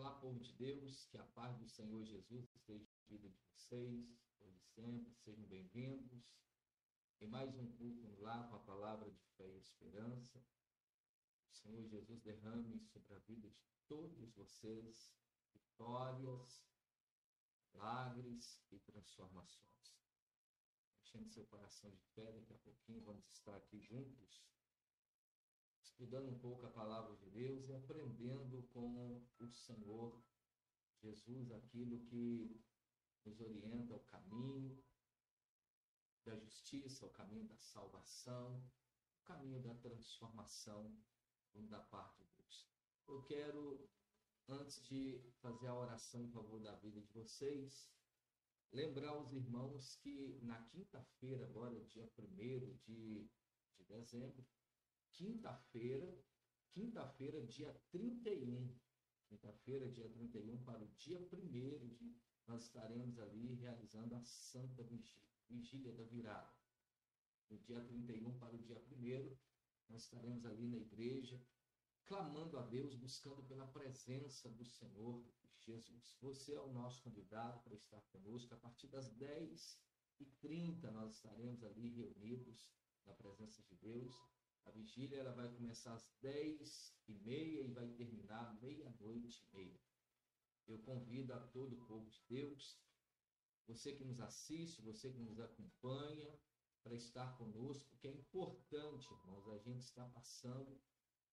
Olá, povo de Deus, que a paz do Senhor Jesus esteja na vida de vocês, hoje sempre, sejam bem-vindos. Em mais um culto lar com a palavra de fé e esperança. O Senhor Jesus derrame sobre a vida de todos vocês vitórias, milagres e transformações. Enchendo seu coração de fé, daqui a pouquinho vamos estar aqui juntos estudando um pouco a palavra de Deus e aprendendo com o Senhor Jesus aquilo que nos orienta o caminho da justiça, o caminho da salvação, o caminho da transformação da parte de Deus. Eu quero, antes de fazer a oração em favor da vida de vocês, lembrar os irmãos que na quinta-feira, agora, dia 1 de, de dezembro, quinta-feira, quinta-feira, dia 31. Quinta-feira, dia 31, para o dia 1 de nós estaremos ali realizando a Santa Vigília, Vigília da Virada. No dia 31 para o dia 1 nós estaremos ali na igreja, clamando a Deus, buscando pela presença do Senhor Jesus. Você é o nosso convidado para estar conosco. A partir das 10h30 nós estaremos ali reunidos na presença de Deus a vigília ela vai começar às 10 e meia e vai terminar meia-noite e meia. Eu convido a todo o povo de Deus, você que nos assiste, você que nos acompanha, para estar conosco, porque é importante, irmãos, a gente está passando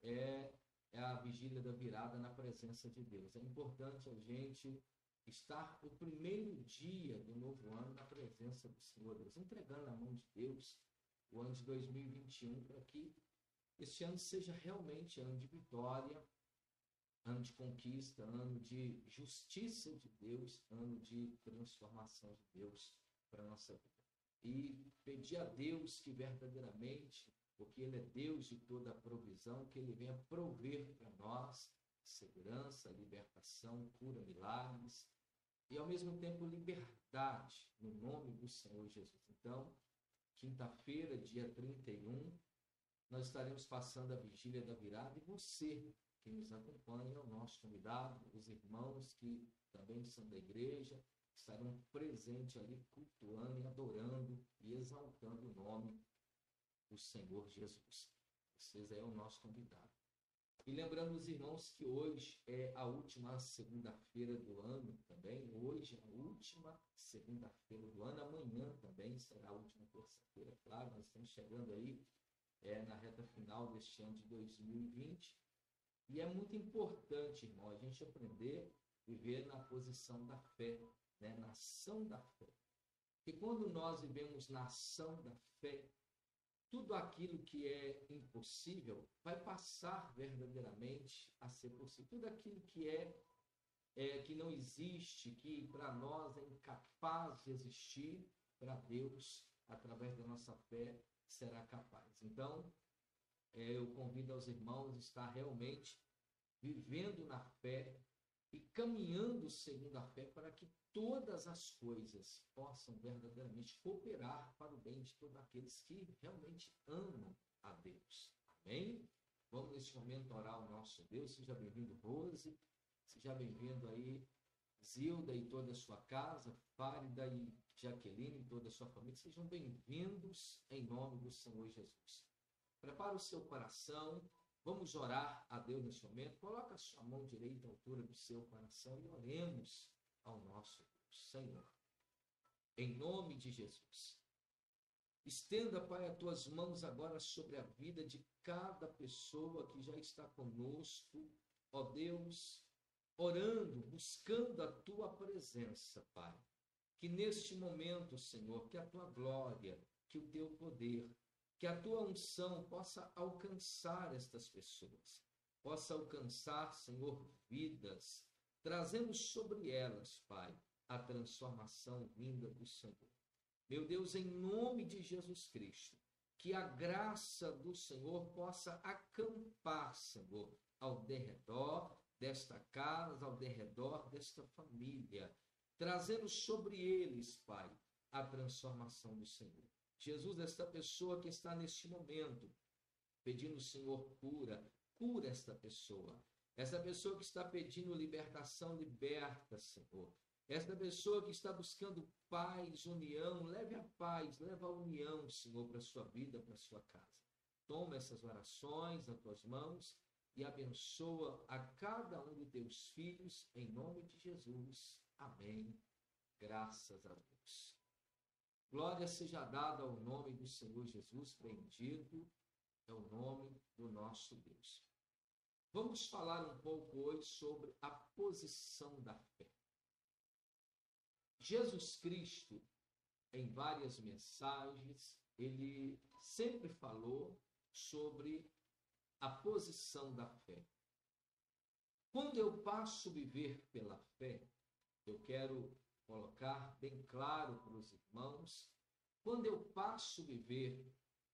é, é a vigília da virada na presença de Deus. É importante a gente estar o primeiro dia do novo ano na presença do Senhor Deus, entregando na mão de Deus o ano de 2021 para que este ano seja realmente ano de vitória, ano de conquista, ano de justiça de Deus, ano de transformação de Deus para a nossa vida. E pedir a Deus que verdadeiramente, porque Ele é Deus de toda a provisão, que Ele venha prover para nós segurança, libertação, cura, milagres e ao mesmo tempo liberdade no nome do Senhor Jesus. Então, quinta-feira, dia 31, nós estaremos passando a vigília da virada e você que nos acompanha, o nosso convidado, os irmãos que também são da igreja, estarão presentes ali cultuando e adorando e exaltando o nome do Senhor Jesus. Vocês é o nosso convidado. E lembrando os irmãos que hoje é a última segunda-feira do ano também. Hoje é a última segunda-feira do ano. Amanhã também será a última terça-feira. Claro, nós estamos chegando aí é, na reta final deste ano de 2020. E é muito importante, irmão, a gente aprender a viver na posição da fé, né? na ação da fé. E quando nós vivemos na ação da fé, tudo aquilo que é impossível vai passar verdadeiramente a ser possível. Tudo aquilo que é, é que não existe, que para nós é incapaz de existir, para Deus, através da nossa fé, será capaz. Então, é, eu convido aos irmãos a estar realmente vivendo na fé e caminhando segundo a fé para que todas as coisas possam verdadeiramente cooperar para o bem de todos aqueles que realmente amam a Deus. Amém? Vamos neste momento orar ao nosso Deus. Seja bem-vindo, Rose. Seja bem-vindo aí, Zilda e toda a sua casa, Fárida e Jaqueline e toda a sua família. Sejam bem-vindos em nome do Senhor Jesus. Prepare o seu coração. Vamos orar a Deus neste momento. Coloque a sua mão direita à altura do seu coração e oremos ao nosso. Senhor, em nome de Jesus. Estenda, Pai, as tuas mãos agora sobre a vida de cada pessoa que já está conosco, ó Deus, orando, buscando a tua presença, Pai. Que neste momento, Senhor, que a tua glória, que o teu poder, que a tua unção possa alcançar estas pessoas, possa alcançar, Senhor, vidas, trazendo sobre elas, Pai, a transformação vinda do Senhor. Meu Deus, em nome de Jesus Cristo, que a graça do Senhor possa acampar, Senhor, ao derredor desta casa, ao derredor desta família, trazendo sobre eles, Pai, a transformação do Senhor. Jesus, esta pessoa que está neste momento, pedindo, Senhor, cura, cura esta pessoa. Essa pessoa que está pedindo libertação, liberta, Senhor. Essa pessoa que está buscando paz, união, leve a paz, leva a união, Senhor, para a sua vida, para a sua casa. Toma essas orações nas tuas mãos e abençoa a cada um de teus filhos, em nome de Jesus. Amém. Graças a Deus. Glória seja dada ao nome do Senhor Jesus, bendito é o nome do nosso Deus. Vamos falar um pouco hoje sobre a posição da fé. Jesus Cristo, em várias mensagens, ele sempre falou sobre a posição da fé. Quando eu passo a viver pela fé, eu quero colocar bem claro para os irmãos, quando eu passo a viver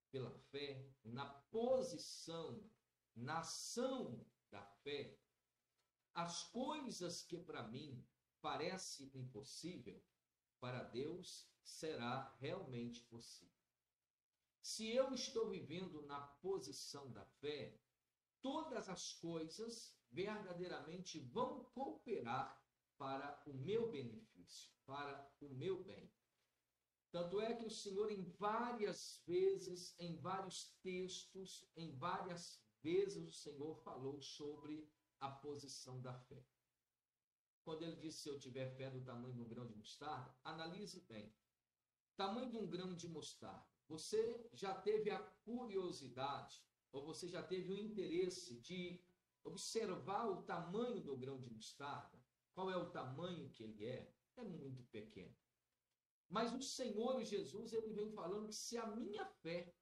pela fé, na posição, na ação da fé, as coisas que para mim parecem impossível, para Deus será realmente possível. Se eu estou vivendo na posição da fé, todas as coisas verdadeiramente vão cooperar para o meu benefício, para o meu bem. Tanto é que o Senhor, em várias vezes, em vários textos, em várias vezes, o Senhor falou sobre a posição da fé. Quando ele disse: Se eu tiver fé do tamanho de um grão de mostarda, analise bem. Tamanho de um grão de mostarda. Você já teve a curiosidade, ou você já teve o interesse de observar o tamanho do grão de mostarda? Qual é o tamanho que ele é? É muito pequeno. Mas o Senhor Jesus, ele vem falando que se a minha fé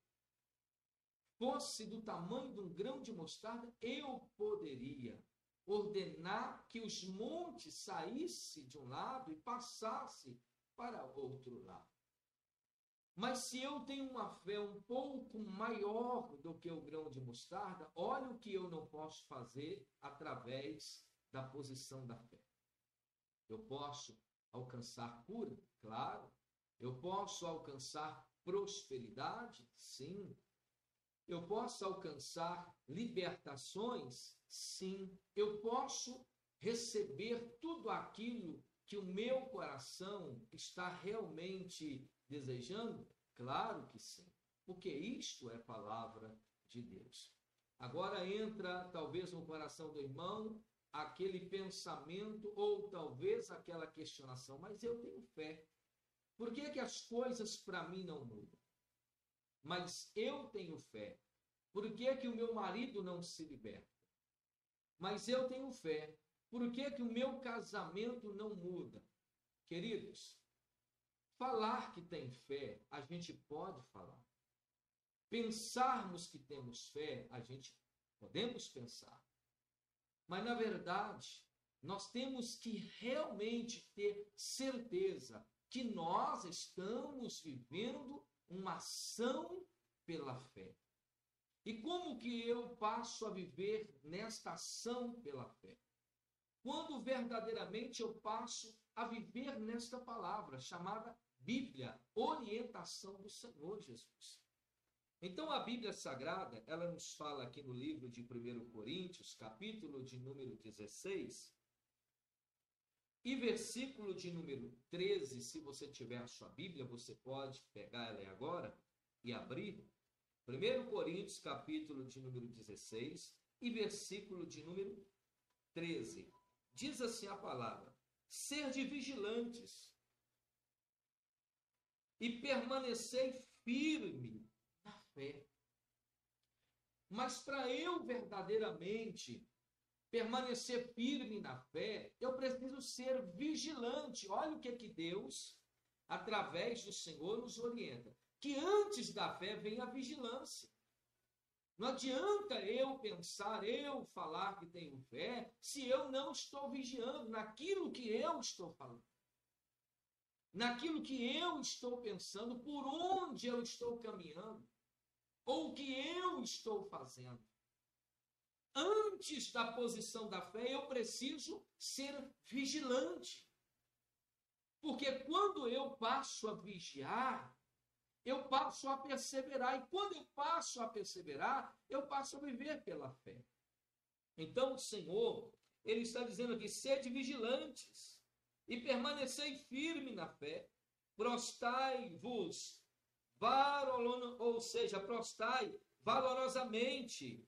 fosse do tamanho de um grão de mostarda, eu poderia ordenar que os montes saíssem de um lado e passassem para outro lado. Mas se eu tenho uma fé um pouco maior do que o grão de mostarda, olha o que eu não posso fazer através da posição da fé. Eu posso alcançar cura? Claro. Eu posso alcançar prosperidade? Sim. Eu posso alcançar libertações? Sim. Eu posso receber tudo aquilo que o meu coração está realmente desejando? Claro que sim, porque isto é palavra de Deus. Agora entra talvez no coração do irmão aquele pensamento ou talvez aquela questionação, mas eu tenho fé. Por que, que as coisas para mim não mudam? Mas eu tenho fé. Por que, que o meu marido não se liberta? Mas eu tenho fé. Por que, que o meu casamento não muda? Queridos, Falar que tem fé, a gente pode falar. Pensarmos que temos fé, a gente podemos pensar. Mas, na verdade, nós temos que realmente ter certeza que nós estamos vivendo uma ação pela fé. E como que eu passo a viver nesta ação pela fé? Quando verdadeiramente eu passo a viver nesta palavra chamada Bíblia, orientação do Senhor Jesus. Então a Bíblia Sagrada, ela nos fala aqui no livro de 1 Coríntios, capítulo de número 16, e versículo de número 13, se você tiver a sua Bíblia, você pode pegar ela agora e abrir. 1 Coríntios, capítulo de número 16, e versículo de número 13. Diz assim a palavra: Ser de vigilantes, e permanecer firme fé. Mas para eu verdadeiramente permanecer firme na fé, eu preciso ser vigilante. Olha o que que Deus, através do Senhor, nos orienta. Que antes da fé vem a vigilância. Não adianta eu pensar, eu falar que tenho fé, se eu não estou vigiando naquilo que eu estou falando naquilo que eu estou pensando, por onde eu estou caminhando, ou o que eu estou fazendo. Antes da posição da fé, eu preciso ser vigilante. Porque quando eu passo a vigiar, eu passo a perseverar. E quando eu passo a perseverar, eu passo a viver pela fé. Então, o Senhor, ele está dizendo aqui: sede vigilantes e permanecei firme na fé, prostai-vos, ou seja, prostai valorosamente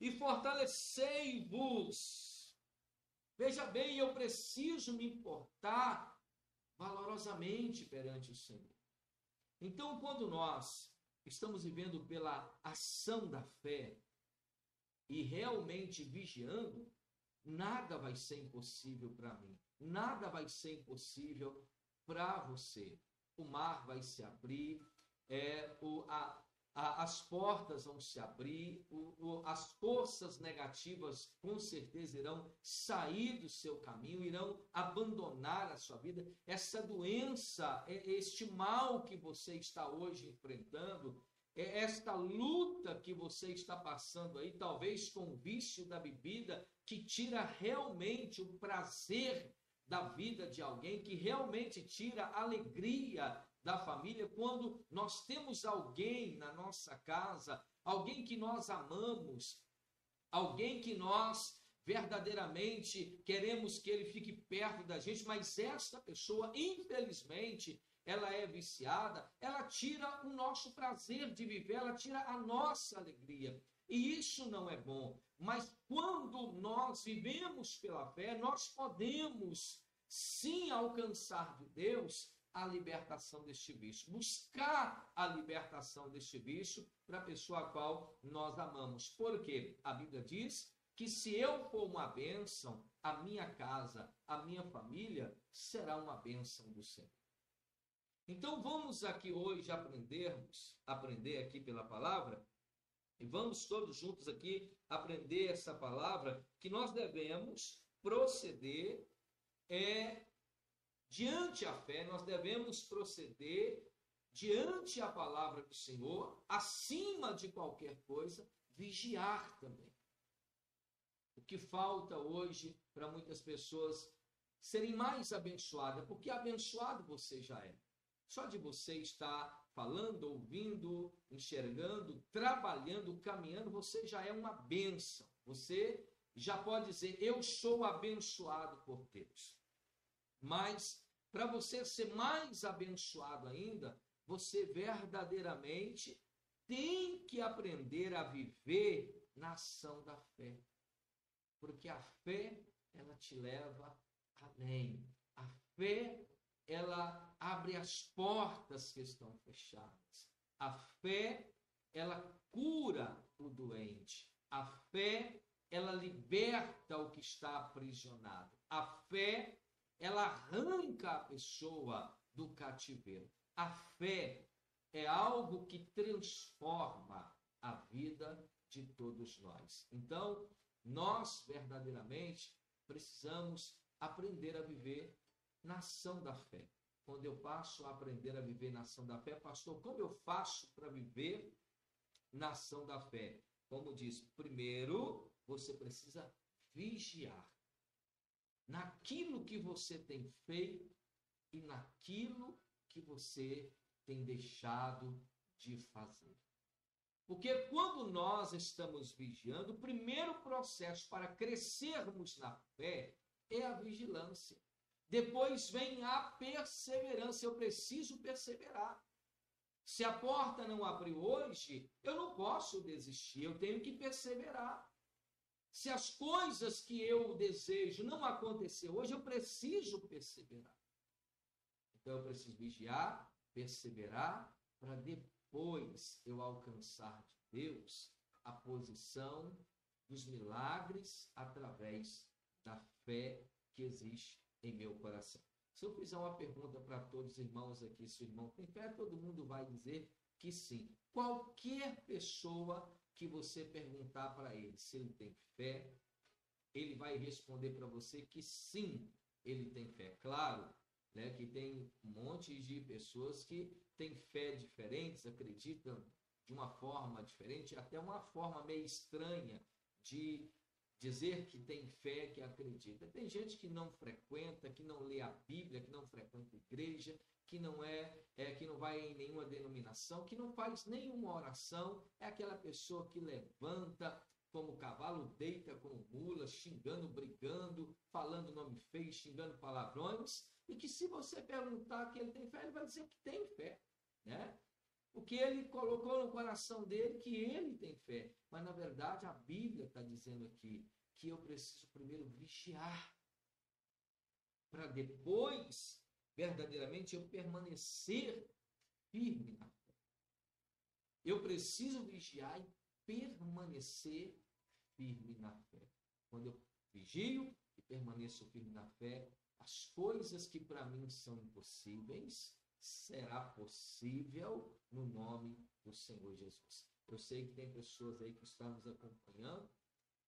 e fortalecei-vos. Veja bem, eu preciso me importar valorosamente perante o Senhor. Então, quando nós estamos vivendo pela ação da fé e realmente vigiando, nada vai ser impossível para mim, nada vai ser impossível para você. O mar vai se abrir, é, o, a, a, as portas vão se abrir, o, o, as forças negativas com certeza irão sair do seu caminho, irão abandonar a sua vida. Essa doença, este mal que você está hoje enfrentando, é esta luta que você está passando aí, talvez com o vício da bebida, que tira realmente o prazer da vida de alguém, que realmente tira alegria da família, quando nós temos alguém na nossa casa, alguém que nós amamos, alguém que nós verdadeiramente queremos que ele fique perto da gente, mas esta pessoa, infelizmente, ela é viciada, ela tira o nosso prazer de viver, ela tira a nossa alegria. E isso não é bom. Mas quando nós vivemos pela fé, nós podemos sim alcançar de Deus a libertação deste vício, buscar a libertação deste vício para a pessoa a qual nós amamos. Porque a Bíblia diz que se eu for uma bênção, a minha casa, a minha família será uma bênção do Senhor. Então vamos aqui hoje aprendermos, aprender aqui pela palavra, e vamos todos juntos aqui aprender essa palavra que nós devemos proceder é diante a fé, nós devemos proceder diante a palavra do Senhor, acima de qualquer coisa, vigiar também. O que falta hoje para muitas pessoas serem mais abençoadas, porque abençoado você já é. Só de você estar falando, ouvindo, enxergando, trabalhando, caminhando, você já é uma benção. Você já pode dizer: Eu sou abençoado por Deus. Mas para você ser mais abençoado ainda, você verdadeiramente tem que aprender a viver na ação da fé. Porque a fé, ela te leva além. A fé, ela abre as portas que estão fechadas. A fé, ela cura o doente. A fé, ela liberta o que está aprisionado. A fé, ela arranca a pessoa do cativeiro. A fé é algo que transforma a vida de todos nós. Então, nós verdadeiramente precisamos aprender a viver na ação da fé. Quando eu passo a aprender a viver na ação da fé, pastor, como eu faço para viver na ação da fé? Como diz, primeiro você precisa vigiar naquilo que você tem feito e naquilo que você tem deixado de fazer. Porque quando nós estamos vigiando, o primeiro processo para crescermos na fé é a vigilância. Depois vem a perseverança. Eu preciso perseverar. Se a porta não abriu hoje, eu não posso desistir, eu tenho que perseverar. Se as coisas que eu desejo não acontecer hoje, eu preciso perseverar. Então eu preciso vigiar, perseverar, para depois eu alcançar de Deus a posição dos milagres através da fé que existe em meu coração. Se eu fizer uma pergunta para todos os irmãos aqui, se o irmão tem fé, todo mundo vai dizer que sim. Qualquer pessoa que você perguntar para ele se ele tem fé, ele vai responder para você que sim, ele tem fé. Claro, né, que tem um monte de pessoas que têm fé diferentes, acreditam de uma forma diferente, até uma forma meio estranha de dizer que tem fé, que acredita. Tem gente que não frequenta, que não lê a Bíblia, que não frequenta igreja, que não é, é que não vai em nenhuma denominação, que não faz nenhuma oração, é aquela pessoa que levanta como cavalo, deita como mula, xingando, brigando, falando nome feio, xingando palavrões, e que se você perguntar que ele tem fé, ele vai dizer que tem fé, né? O que ele colocou no coração dele, que ele tem fé. Mas, na verdade, a Bíblia está dizendo aqui que eu preciso primeiro vigiar, para depois, verdadeiramente, eu permanecer firme na fé. Eu preciso vigiar e permanecer firme na fé. Quando eu vigio e permaneço firme na fé, as coisas que para mim são impossíveis será possível no nome do Senhor Jesus. Eu sei que tem pessoas aí que estão nos acompanhando,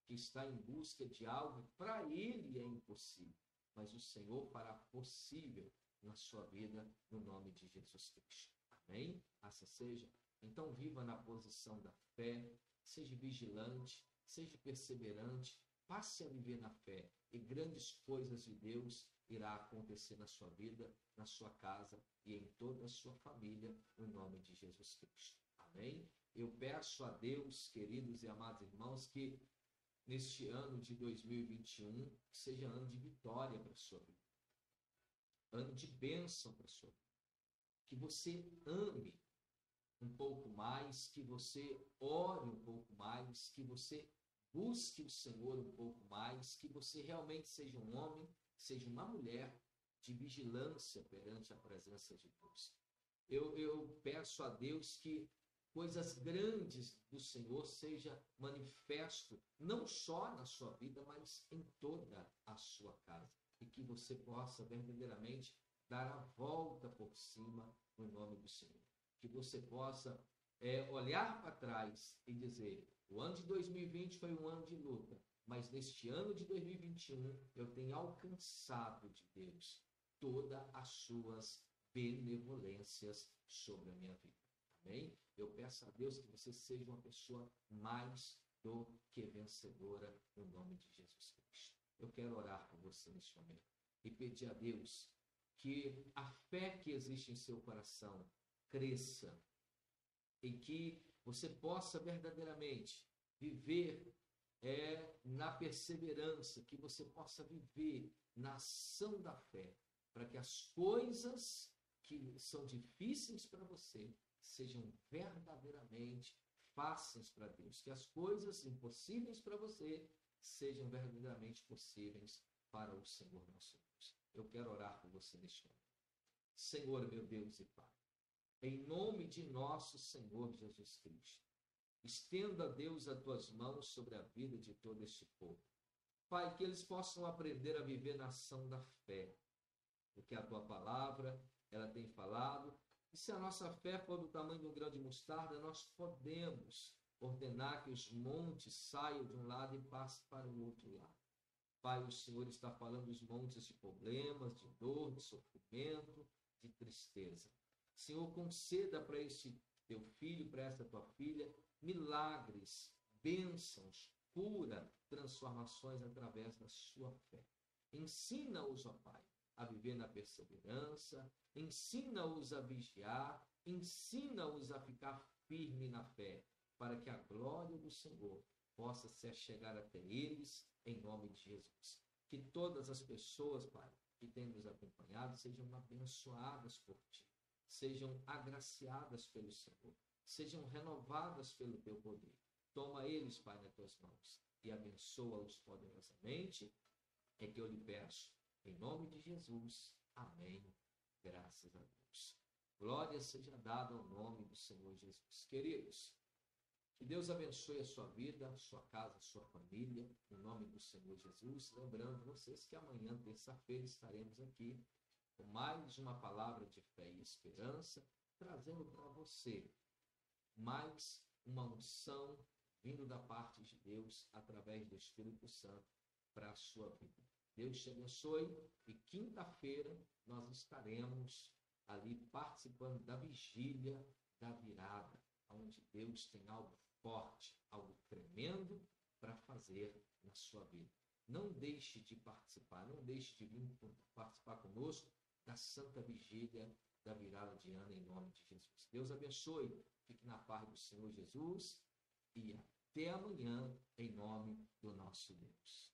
que está em busca de algo para ele é impossível, mas o Senhor fará possível na sua vida no nome de Jesus Cristo. Amém? Assim seja. Então viva na posição da fé, seja vigilante, seja perseverante, passe a viver na fé e grandes coisas de Deus irá acontecer na sua vida, na sua casa e em toda a sua família, no nome de Jesus Cristo. Amém? Eu peço a Deus, queridos e amados irmãos, que neste ano de 2021 seja ano de vitória para a sua vida, ano de bênção para sua vida. Que você ame um pouco mais, que você ore um pouco mais, que você busque o Senhor um pouco mais, que você realmente seja um homem seja uma mulher de vigilância perante a presença de Deus. Eu, eu peço a Deus que coisas grandes do Senhor seja manifesto não só na sua vida, mas em toda a sua casa e que você possa verdadeiramente dar a volta por cima no nome do Senhor. Que você possa é, olhar para trás e dizer: o ano de 2020 foi um ano de luta, mas neste ano de 2021 eu tenho alcançado de Deus todas as suas benevolências sobre a minha vida. Amém? Eu peço a Deus que você seja uma pessoa mais do que vencedora no nome de Jesus Cristo. Eu quero orar por você neste momento e pedir a Deus que a fé que existe em seu coração cresça e que você possa verdadeiramente viver é na perseverança, que você possa viver na ação da fé, para que as coisas que são difíceis para você sejam verdadeiramente fáceis para Deus, que as coisas impossíveis para você sejam verdadeiramente possíveis para o Senhor nosso Deus. Eu quero orar por você neste momento. Senhor, meu Deus e Pai, em nome de nosso Senhor Jesus Cristo, Estenda, Deus, as tuas mãos sobre a vida de todo este povo. Pai, que eles possam aprender a viver na ação da fé, porque a tua palavra, ela tem falado, e se a nossa fé for do tamanho de um grão de mostarda, nós podemos ordenar que os montes saiam de um lado e passem para o outro lado. Pai, o Senhor está falando dos montes de problemas, de dor, de sofrimento, de tristeza. Senhor, conceda para este teu filho, para esta tua filha, milagres, bênçãos, cura, transformações através da sua fé. Ensina-os, ó Pai, a viver na perseverança, ensina-os a vigiar, ensina-os a ficar firme na fé, para que a glória do Senhor possa se chegar até eles, em nome de Jesus. Que todas as pessoas, Pai, que têm nos acompanhado, sejam abençoadas por Ti, sejam agraciadas pelo Senhor sejam renovadas pelo teu poder. Toma eles, Pai, nas tuas mãos e abençoa-os poderosamente. É que eu lhe peço, em nome de Jesus. Amém. Graças a Deus. Glória seja dada ao nome do Senhor Jesus. Queridos, que Deus abençoe a sua vida, a sua casa, a sua família, em nome do Senhor Jesus. Lembrando vocês que amanhã, terça-feira, estaremos aqui com mais uma palavra de fé e esperança, trazendo para você mais uma unção vindo da parte de Deus através do Espírito Santo para a sua vida. Deus te abençoe e quinta-feira nós estaremos ali participando da vigília da virada, onde Deus tem algo forte, algo tremendo para fazer na sua vida. Não deixe de participar, não deixe de vir participar conosco da Santa Vigília da virada de ano em nome de Jesus. Deus abençoe. Fique na paz do Senhor Jesus e até amanhã, em nome do nosso Deus.